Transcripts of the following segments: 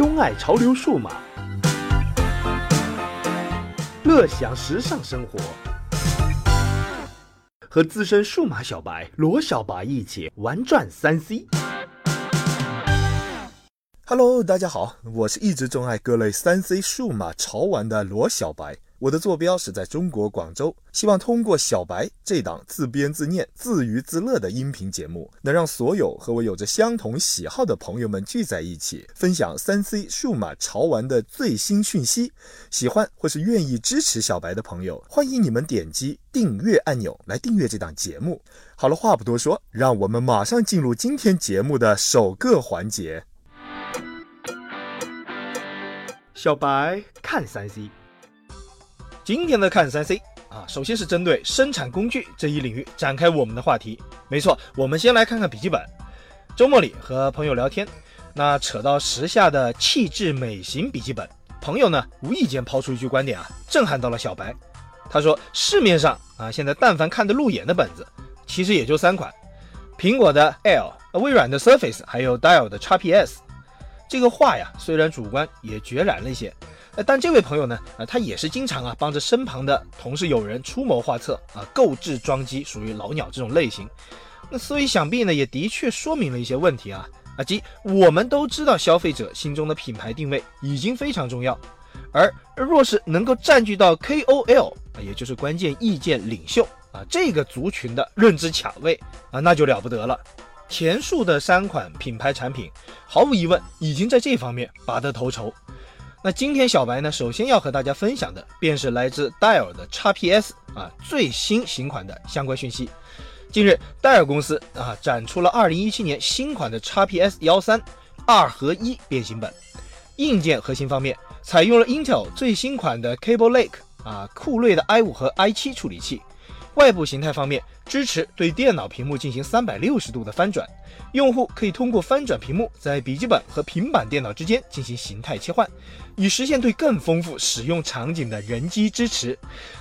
钟爱潮流数码，乐享时尚生活，和资深数码小白罗小白一起玩转三 C。Hello，大家好，我是一直钟爱各类三 C 数码潮玩的罗小白。我的坐标是在中国广州，希望通过小白这档自编自念、自娱自乐的音频节目，能让所有和我有着相同喜好的朋友们聚在一起，分享三 C 数码潮玩的最新讯息。喜欢或是愿意支持小白的朋友，欢迎你们点击订阅按钮来订阅这档节目。好了，话不多说，让我们马上进入今天节目的首个环节。小白看三 C。今天的看三 C 啊，首先是针对生产工具这一领域展开我们的话题。没错，我们先来看看笔记本。周末里和朋友聊天，那扯到时下的气质美型笔记本，朋友呢无意间抛出一句观点啊，震撼到了小白。他说市面上啊，现在但凡看得入眼的本子，其实也就三款：苹果的 L、微软的 Surface，还有 Dell 的 XPS。这个话呀，虽然主观，也决然了一些。但这位朋友呢，呃，他也是经常啊帮着身旁的同事友人出谋划策啊，购置装机，属于老鸟这种类型。那所以想必呢，也的确说明了一些问题啊啊，即我们都知道消费者心中的品牌定位已经非常重要，而若是能够占据到 KOL 啊，也就是关键意见领袖啊这个族群的认知卡位啊，那就了不得了。前述的三款品牌产品，毫无疑问已经在这方面拔得头筹。那今天小白呢，首先要和大家分享的便是来自戴尔的 XPS 啊最新型款的相关讯息。近日，戴尔公司啊展出了2017年新款的 XPS 幺三二合一变形本。硬件核心方面，采用了 Intel 最新款的 Cable Lake 啊酷睿的 i5 和 i7 处理器。外部形态方面，支持对电脑屏幕进行三百六十度的翻转，用户可以通过翻转屏幕，在笔记本和平板电脑之间进行形态切换，以实现对更丰富使用场景的人机支持。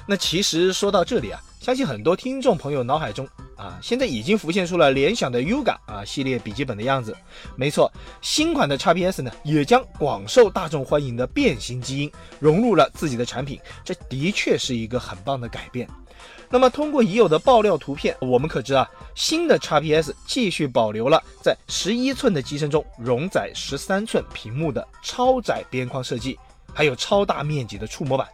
那其实说到这里啊，相信很多听众朋友脑海中啊，现在已经浮现出了联想的 Yoga 啊系列笔记本的样子。没错，新款的 XPS 呢，也将广受大众欢迎的变形基因融入了自己的产品，这的确是一个很棒的改变。那么，通过已有的爆料图片，我们可知啊，新的 XPS 继续保留了在十一寸的机身中容载十三寸屏幕的超窄边框设计，还有超大面积的触摸板。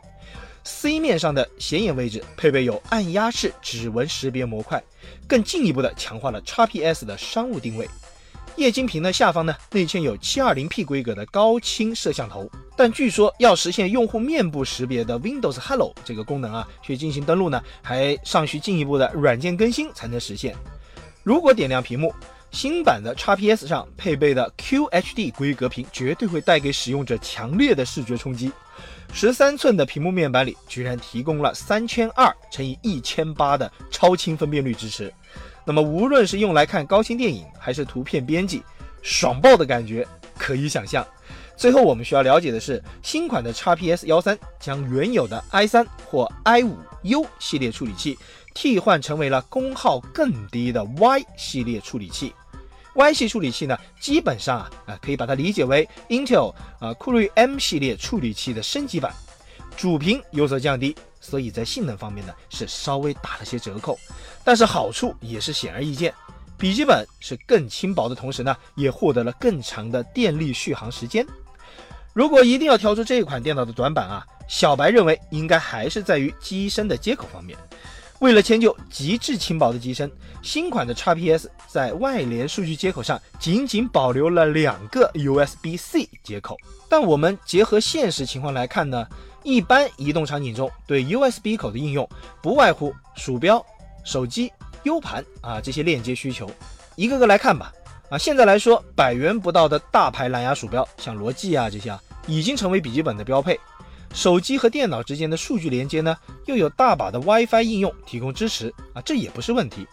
C 面上的显眼位置配备有按压式指纹识别模块，更进一步的强化了 XPS 的商务定位。液晶屏的下方呢，内嵌有 720P 规格的高清摄像头，但据说要实现用户面部识别的 Windows Hello 这个功能啊，去进行登录呢，还尚需进一步的软件更新才能实现。如果点亮屏幕，新版的 XPS 上配备的 QHD 规格屏绝对会带给使用者强烈的视觉冲击。十三寸的屏幕面板里居然提供了三千二乘以一千八的超清分辨率支持。那么，无论是用来看高清电影，还是图片编辑，爽爆的感觉可以想象。最后，我们需要了解的是，新款的 XPS 幺三将原有的 i 三或 i 五 U 系列处理器替换成为了功耗更低的 Y 系列处理器。Y 系处理器呢，基本上啊啊，可以把它理解为 Intel 啊酷睿 M 系列处理器的升级版，主频有所降低。所以在性能方面呢，是稍微打了些折扣，但是好处也是显而易见，笔记本是更轻薄的同时呢，也获得了更长的电力续航时间。如果一定要挑出这款电脑的短板啊，小白认为应该还是在于机身的接口方面。为了迁就极致轻薄的机身，新款的 XPS 在外联数据接口上仅仅保留了两个 USB-C 接口，但我们结合现实情况来看呢？一般移动场景中，对 USB 口的应用不外乎鼠标、手机、U 盘啊这些链接需求。一个个来看吧。啊，现在来说，百元不到的大牌蓝牙鼠标，像罗技啊这些啊，已经成为笔记本的标配。手机和电脑之间的数据连接呢，又有大把的 WiFi 应用提供支持啊，这也不是问题。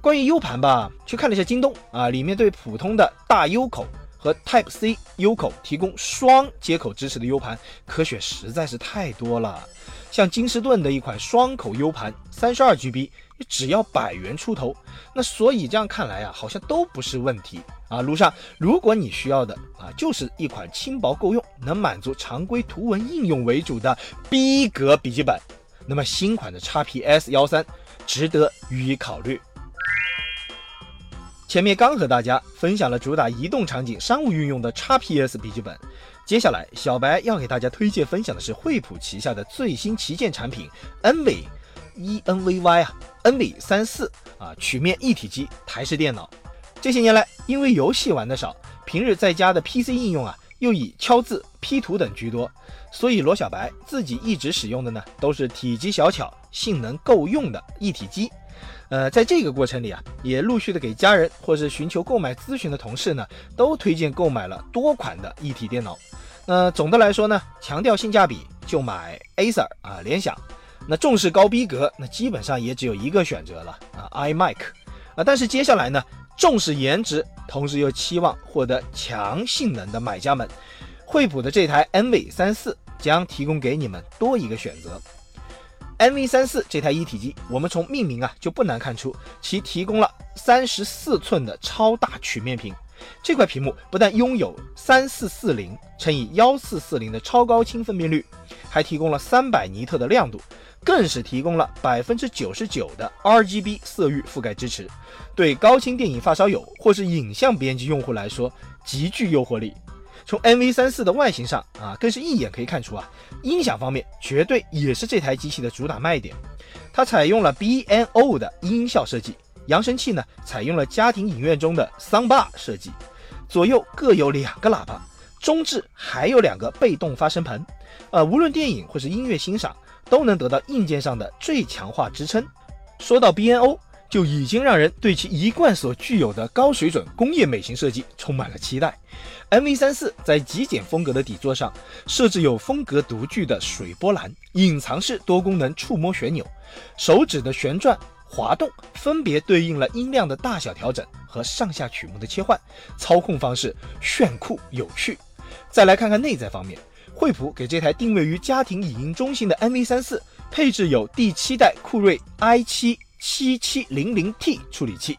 关于 U 盘吧，去看了一下京东啊，里面对普通的大 U 口和 Type C U 口提供双接口支持的 U 盘，可选实在是太多了。像金士顿的一款双口 U 盘，三十二 GB，只要百元出头。那所以这样看来啊，好像都不是问题啊。路上，如果你需要的啊，就是一款轻薄够用、能满足常规图文应用为主的逼格笔记本，那么新款的 XPS 幺三值得予以考虑。前面刚和大家分享了主打移动场景、商务运用的 XPS 笔记本，接下来小白要给大家推荐分享的是惠普旗下的最新旗舰产品 Envy E N V Y 啊，Envy 三四啊，曲面一体机台式电脑。这些年来，因为游戏玩的少，平日在家的 PC 应用啊，又以敲字、P 图等居多，所以罗小白自己一直使用的呢，都是体积小巧、性能够用的一体机。呃，在这个过程里啊，也陆续的给家人或是寻求购买咨询的同事呢，都推荐购买了多款的一体电脑。那总的来说呢，强调性价比就买 Acer 啊，联想。那重视高逼格，那基本上也只有一个选择了啊，iMac。啊，但是接下来呢，重视颜值，同时又期望获得强性能的买家们，惠普的这台 NV 三四将提供给你们多一个选择。M V 三四这台一体机，我们从命名啊就不难看出，其提供了三十四寸的超大曲面屏。这块屏幕不但拥有三四四零乘以幺四四零的超高清分辨率，还提供了三百尼特的亮度，更是提供了百分之九十九的 RGB 色域覆盖支持。对高清电影发烧友或是影像编辑用户来说，极具诱惑力。从 NV 三四的外形上啊，更是一眼可以看出啊，音响方面绝对也是这台机器的主打卖点。它采用了 B N O 的音效设计，扬声器呢采用了家庭影院中的 samba 设计，左右各有两个喇叭，中置还有两个被动发声盆。呃，无论电影或是音乐欣赏，都能得到硬件上的最强化支撑。说到 B N O。就已经让人对其一贯所具有的高水准工业美型设计充满了期待。M V 三四在极简风格的底座上设置有风格独具的水波澜、隐藏式多功能触摸旋钮、手指的旋转滑动，分别对应了音量的大小调整和上下曲目的切换，操控方式炫酷有趣。再来看看内在方面，惠普给这台定位于家庭影音中心的 M V 三四配置有第七代酷睿 i 七。七七零零 T 处理器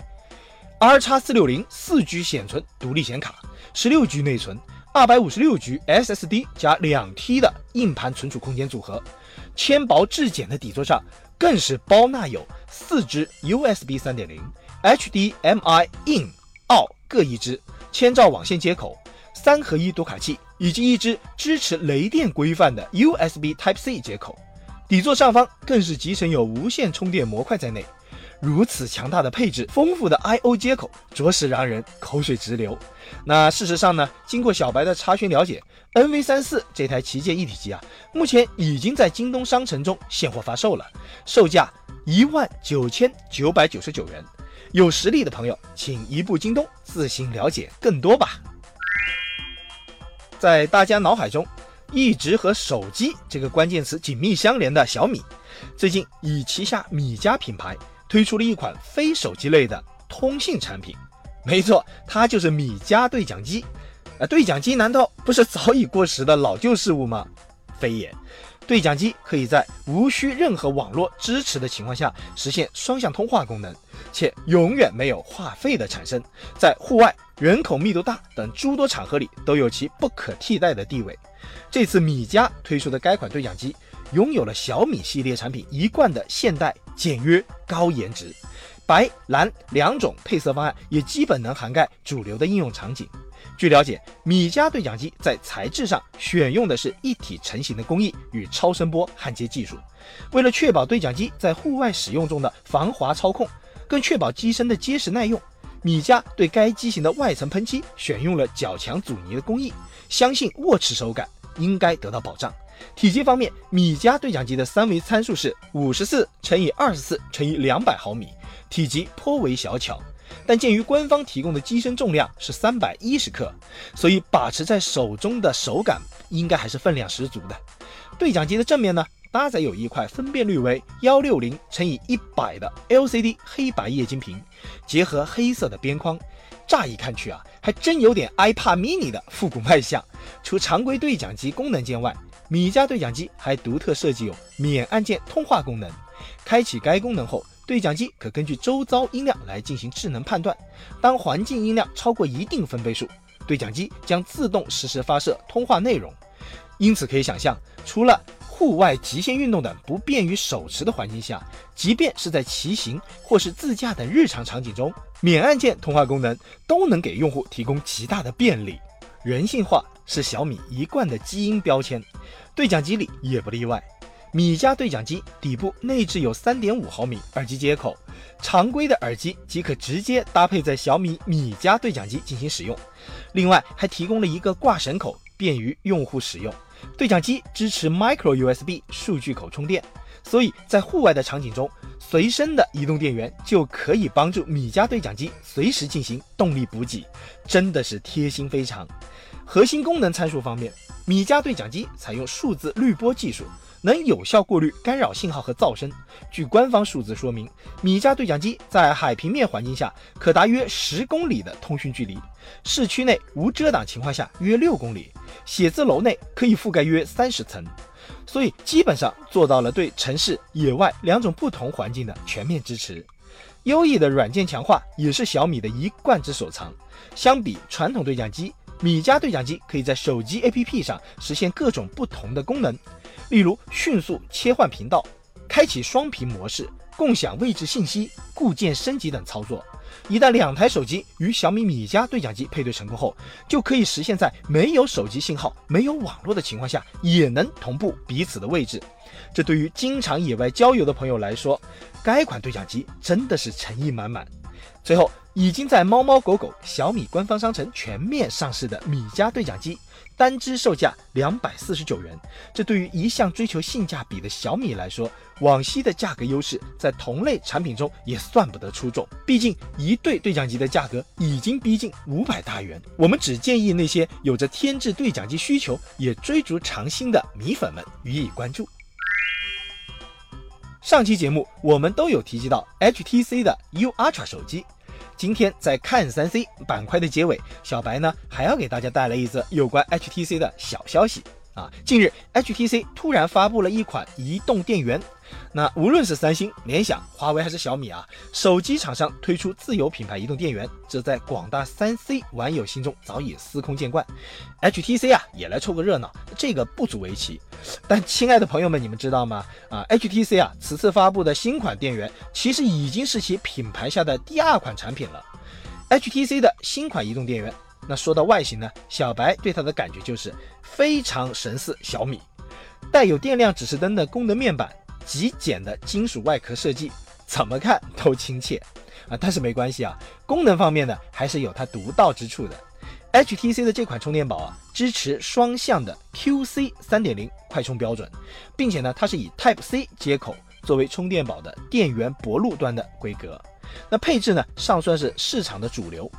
，R 叉四六零四 G 显存独立显卡，十六 G 内存，二百五十六 G SSD 加两 T 的硬盘存储空间组合，纤薄质简的底座上更是包纳有四支 USB 三点零、HDMI in、out 各一支千兆网线接口，三合一读卡器以及一支支持雷电规范的 USB Type C 接口。底座上方更是集成有无线充电模块在内，如此强大的配置，丰富的 I/O 接口，着实让人口水直流。那事实上呢？经过小白的查询了解，NV 三四这台旗舰一体机啊，目前已经在京东商城中现货发售了，售价一万九千九百九十九元。有实力的朋友，请移步京东自行了解更多吧。在大家脑海中。一直和手机这个关键词紧密相连的小米，最近以旗下米家品牌推出了一款非手机类的通信产品。没错，它就是米家对讲机。啊，对讲机难道不是早已过时的老旧事物吗？非也，对讲机可以在无需任何网络支持的情况下实现双向通话功能，且永远没有话费的产生，在户外、人口密度大等诸多场合里都有其不可替代的地位。这次米家推出的该款对讲机，拥有了小米系列产品一贯的现代、简约、高颜值，白蓝两种配色方案也基本能涵盖主流的应用场景。据了解，米家对讲机在材质上选用的是一体成型的工艺与超声波焊接技术，为了确保对讲机在户外使用中的防滑操控，更确保机身的结实耐用，米家对该机型的外层喷漆选用了较强阻尼的工艺，相信握持手感。应该得到保障。体积方面，米家对讲机的三维参数是五十四乘以二十四乘以两百毫米，体积颇为小巧。但鉴于官方提供的机身重量是三百一十克，所以把持在手中的手感应该还是分量十足的。对讲机的正面呢，搭载有一块分辨率为幺六零乘以一百的 LCD 黑白液晶屏，结合黑色的边框。乍一看去啊，还真有点 iPad mini 的复古卖相。除常规对讲机功能键外，米家对讲机还独特设计有免按键通话功能。开启该功能后，对讲机可根据周遭音量来进行智能判断。当环境音量超过一定分贝数，对讲机将自动实时发射通话内容。因此可以想象，除了户外极限运动等不便于手持的环境下，即便是在骑行或是自驾等日常场景中，免按键通话功能都能给用户提供极大的便利。人性化是小米一贯的基因标签，对讲机里也不例外。米家对讲机底部内置有3.5毫米耳机接口，常规的耳机即可直接搭配在小米米家对讲机进行使用。另外还提供了一个挂绳口，便于用户使用。对讲机支持 Micro USB 数据口充电，所以在户外的场景中，随身的移动电源就可以帮助米家对讲机随时进行动力补给，真的是贴心非常。核心功能参数方面，米家对讲机采用数字滤波技术，能有效过滤干扰信号和噪声。据官方数字说明，米家对讲机在海平面环境下可达约十公里的通讯距离，市区内无遮挡情况下约六公里。写字楼内可以覆盖约三十层，所以基本上做到了对城市、野外两种不同环境的全面支持。优异的软件强化也是小米的一贯之所长。相比传统对讲机，米家对讲机可以在手机 APP 上实现各种不同的功能，例如迅速切换频道、开启双屏模式、共享位置信息、固件升级等操作。一旦两台手机与小米米家对讲机配对成功后，就可以实现在没有手机信号、没有网络的情况下，也能同步彼此的位置。这对于经常野外郊游的朋友来说，该款对讲机真的是诚意满满。最后，已经在猫猫狗狗小米官方商城全面上市的米家对讲机。单支售价两百四十九元，这对于一向追求性价比的小米来说，往昔的价格优势在同类产品中也算不得出众。毕竟一对对讲机的价格已经逼近五百大元。我们只建议那些有着添置对讲机需求也追逐长新的米粉们予以关注。上期节目我们都有提及到 HTC 的 U Ultra 手机。今天在看三 C 板块的结尾，小白呢还要给大家带来一则有关 HTC 的小消息啊！近日，HTC 突然发布了一款移动电源。那无论是三星、联想、华为还是小米啊，手机厂商推出自有品牌移动电源，这在广大三 C 网友心中早已司空见惯。HTC 啊，也来凑个热闹，这个不足为奇。但亲爱的朋友们，你们知道吗？啊，HTC 啊，此次发布的新款电源，其实已经是其品牌下的第二款产品了。HTC 的新款移动电源，那说到外形呢，小白对它的感觉就是非常神似小米，带有电量指示灯的功能面板。极简的金属外壳设计，怎么看都亲切啊！但是没关系啊，功能方面呢，还是有它独到之处的。HTC 的这款充电宝啊，支持双向的 QC 三点零快充标准，并且呢，它是以 Type C 接口作为充电宝的电源薄路端的规格。那配置呢，尚算是市场的主流。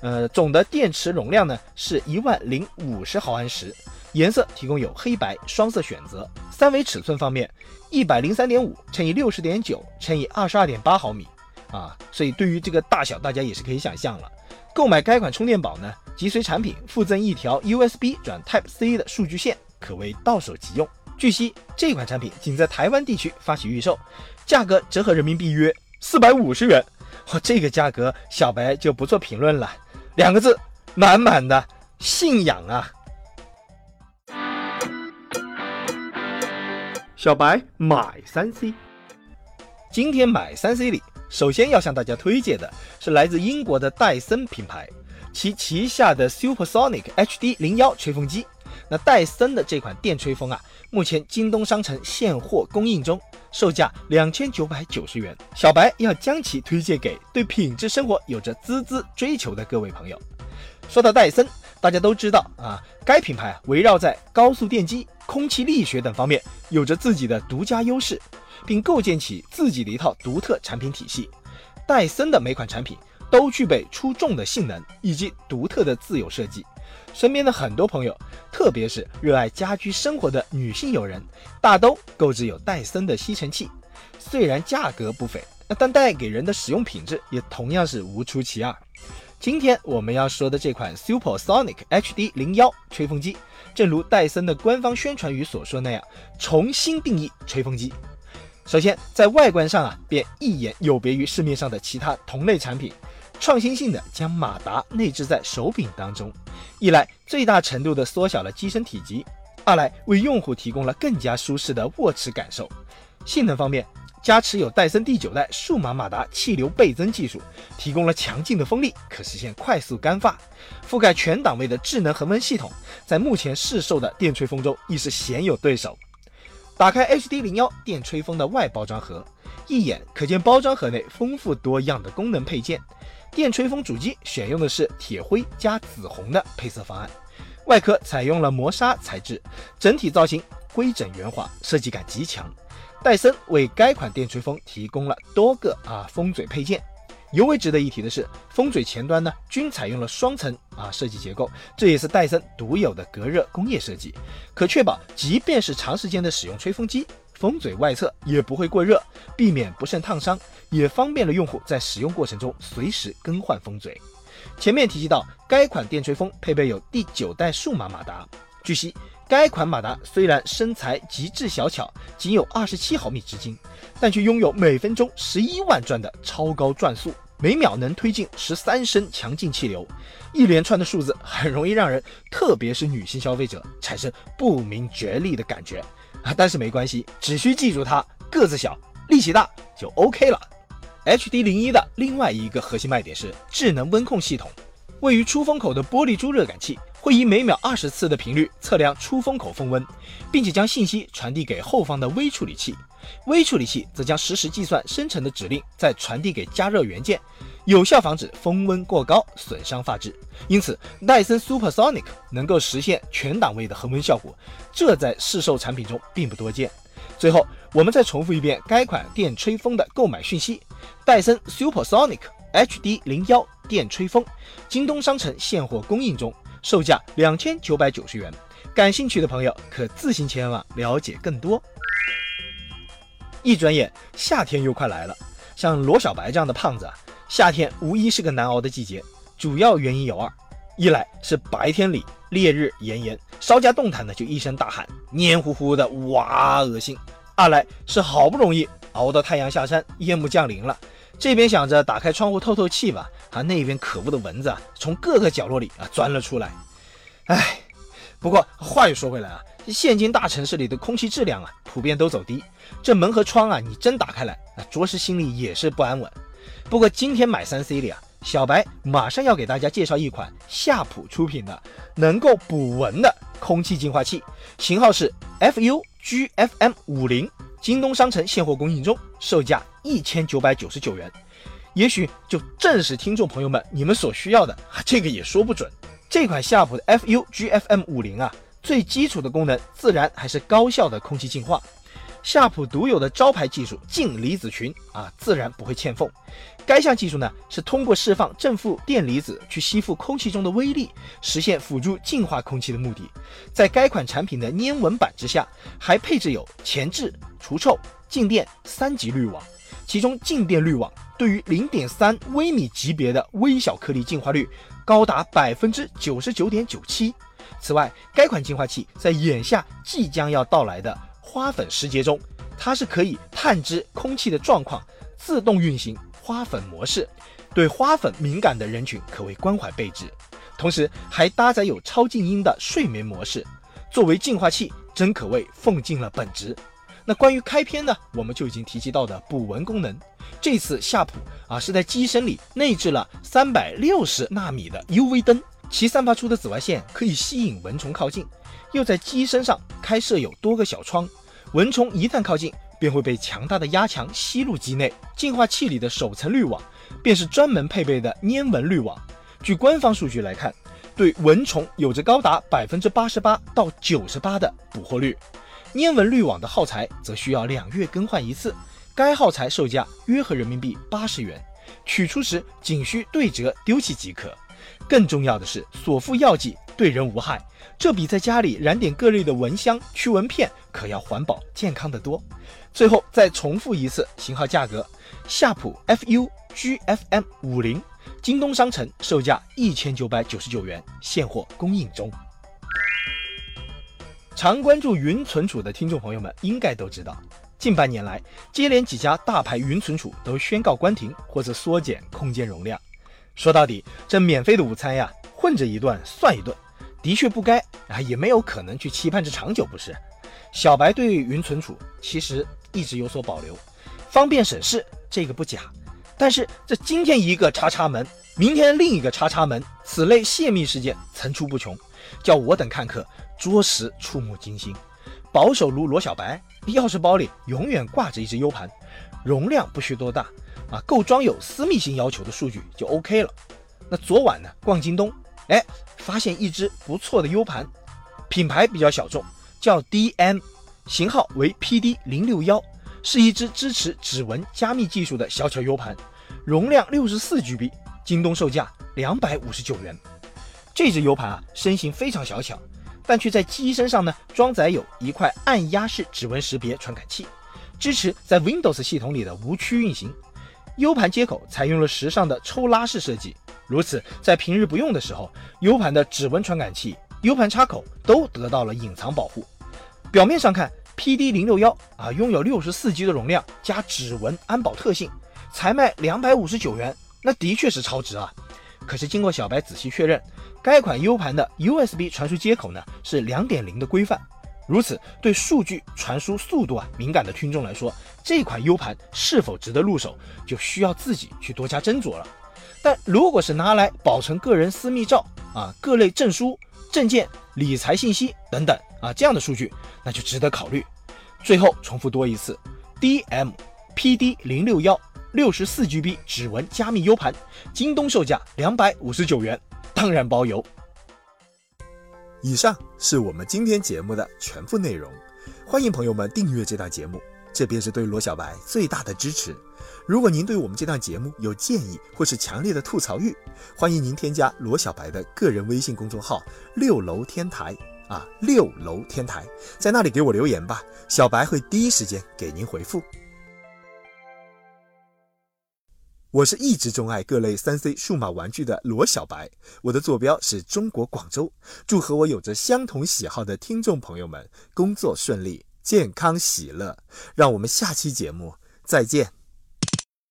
呃，总的电池容量呢，是一万零五十毫安时。颜色提供有黑白双色选择。三维尺寸方面，一百零三点五乘以六十点九乘以二十二点八毫米啊，所以对于这个大小，大家也是可以想象了。购买该款充电宝呢，即随产品附赠一条 USB 转 Type C 的数据线，可谓到手即用。据悉，这款产品仅在台湾地区发起预售，价格折合人民币约四百五十元。哇，这个价格，小白就不做评论了，两个字，满满的信仰啊！小白买三 C，今天买三 C 里，首先要向大家推荐的是来自英国的戴森品牌，其旗下的 Supersonic HD 零幺吹风机。那戴森的这款电吹风啊，目前京东商城现货供应中，售价两千九百九十元。小白要将其推荐给对品质生活有着孜孜追求的各位朋友。说到戴森，大家都知道啊，该品牌围绕在高速电机。空气力学等方面有着自己的独家优势，并构建起自己的一套独特产品体系。戴森的每款产品都具备出众的性能以及独特的自有设计。身边的很多朋友，特别是热爱家居生活的女性友人，大都购置有戴森的吸尘器。虽然价格不菲，但带给人的使用品质也同样是无出其二。今天我们要说的这款 Supersonic HD 零幺吹风机，正如戴森的官方宣传语所说那样，重新定义吹风机。首先，在外观上啊，便一眼有别于市面上的其他同类产品，创新性的将马达内置在手柄当中，一来最大程度的缩小了机身体积，二来为用户提供了更加舒适的握持感受。性能方面，加持有戴森第九代数码马达气流倍增技术，提供了强劲的风力，可实现快速干发。覆盖全档位的智能恒温系统，在目前市售的电吹风中亦是鲜有对手。打开 HD 零幺电吹风的外包装盒，一眼可见包装盒内丰富多样的功能配件。电吹风主机选用的是铁灰加紫红的配色方案，外壳采用了磨砂材质，整体造型规整圆滑，设计感极强。戴森为该款电吹风提供了多个啊风嘴配件，尤为值得一提的是，风嘴前端呢均采用了双层啊设计结构，这也是戴森独有的隔热工业设计，可确保即便是长时间的使用吹风机，风嘴外侧也不会过热，避免不慎烫伤，也方便了用户在使用过程中随时更换风嘴。前面提及到，该款电吹风配备有第九代数码马达，据悉。该款马达虽然身材极致小巧，仅有二十七毫米直径，但却拥有每分钟十一万转的超高转速，每秒能推进十三升强劲气流。一连串的数字很容易让人，特别是女性消费者产生不明觉厉的感觉啊！但是没关系，只需记住它个子小，力气大就 OK 了。HD 零一的另外一个核心卖点是智能温控系统，位于出风口的玻璃珠热感器。会以每秒二十次的频率测量出风口风温，并且将信息传递给后方的微处理器，微处理器则将实时计算生成的指令，再传递给加热元件，有效防止风温过高损伤发质。因此，戴森 Supersonic 能够实现全档位的恒温效果，这在市售产品中并不多见。最后，我们再重复一遍该款电吹风的购买讯息：戴森 Supersonic HD 零幺电吹风，京东商城现货供应中。售价两千九百九十元，感兴趣的朋友可自行前往了解更多。一转眼，夏天又快来了。像罗小白这样的胖子啊，夏天无疑是个难熬的季节。主要原因有二：一来是白天里烈日炎炎，稍加动弹的就一声大喊，黏糊糊的，哇，恶心；二来是好不容易熬到太阳下山，夜幕降临了。这边想着打开窗户透透气吧，啊，那边可恶的蚊子啊，从各个角落里啊钻了出来。唉，不过话又说回来啊，现今大城市里的空气质量啊，普遍都走低，这门和窗啊，你真打开来啊，着实心里也是不安稳。不过今天买三 C 里啊，小白马上要给大家介绍一款夏普出品的能够捕蚊的空气净化器，型号是 FUGFM 五零。京东商城现货供应中，售价一千九百九十九元，也许就正是听众朋友们你们所需要的，这个也说不准。这款夏普的 FUGFM 五零啊，最基础的功能自然还是高效的空气净化。夏普独有的招牌技术净离子群啊，自然不会欠奉。该项技术呢，是通过释放正负电离子去吸附空气中的微粒，实现辅助净化空气的目的。在该款产品的粘纹板之下，还配置有前置、除臭、静电三级滤网，其中静电滤网对于零点三微米级别的微小颗粒净化率高达百分之九十九点九七。此外，该款净化器在眼下即将要到来的花粉时节中，它是可以探知空气的状况，自动运行花粉模式，对花粉敏感的人群可谓关怀备至。同时还搭载有超静音的睡眠模式，作为净化器，真可谓奉尽了本职。那关于开篇呢，我们就已经提及到的捕蚊功能，这次夏普啊是在机身里内置了三百六十纳米的 UV 灯，其散发出的紫外线可以吸引蚊虫靠近，又在机身上开设有多个小窗。蚊虫一旦靠近，便会被强大的压强吸入机内。净化器里的首层滤网，便是专门配备的粘蚊滤网。据官方数据来看，对蚊虫有着高达百分之八十八到九十八的捕获率。粘蚊滤网的耗材则需要两月更换一次，该耗材售价约合人民币八十元，取出时仅需对折丢弃即可。更重要的是，所附药剂对人无害，这比在家里燃点各类的蚊香、驱蚊片可要环保健康的多。最后再重复一次型号、价格：夏普 FU GFM 五零，京东商城售价一千九百九十九元，现货供应中。常关注云存储的听众朋友们应该都知道，近半年来，接连几家大牌云存储都宣告关停或者缩减空间容量。说到底，这免费的午餐呀，混着一顿算一顿，的确不该啊，也没有可能去期盼着长久，不是？小白对云存储其实一直有所保留，方便省事，这个不假。但是这今天一个叉叉门，明天另一个叉叉门，此类泄密事件层出不穷，叫我等看客着实触目惊心。保守如罗小白，钥匙包里永远挂着一只 U 盘，容量不需多大啊，够装有私密性要求的数据就 OK 了。那昨晚呢，逛京东，哎，发现一只不错的 U 盘，品牌比较小众。叫 DM，型号为 PD 零六幺，是一只支持指纹加密技术的小巧 U 盘，容量六十四 GB，京东售价两百五十九元。这只 U 盘啊，身形非常小巧，但却在机身上呢装载有一块按压式指纹识别传感器，支持在 Windows 系统里的无区运行。U 盘接口采用了时尚的抽拉式设计，如此在平日不用的时候，U 盘的指纹传感器、U 盘插口都得到了隐藏保护。表面上看，PD 零六幺啊，拥有六十四 G 的容量加指纹安保特性，才卖两百五十九元，那的确是超值啊。可是经过小白仔细确认，该款 U 盘的 USB 传输接口呢是两点零的规范，如此对数据传输速度啊敏感的听众来说，这款 U 盘是否值得入手，就需要自己去多加斟酌了。但如果是拿来保存个人私密照啊、各类证书、证件、理财信息等等啊这样的数据。那就值得考虑。最后重复多一次，DM PD 零六幺六十四 GB 指纹加密 U 盘，京东售价两百五十九元，当然包邮。以上是我们今天节目的全部内容，欢迎朋友们订阅这档节目，这便是对罗小白最大的支持。如果您对我们这档节目有建议或是强烈的吐槽欲，欢迎您添加罗小白的个人微信公众号“六楼天台”。啊，六楼天台，在那里给我留言吧，小白会第一时间给您回复。我是一直钟爱各类三 C 数码玩具的罗小白，我的坐标是中国广州。祝和我有着相同喜好的听众朋友们工作顺利、健康喜乐。让我们下期节目再见。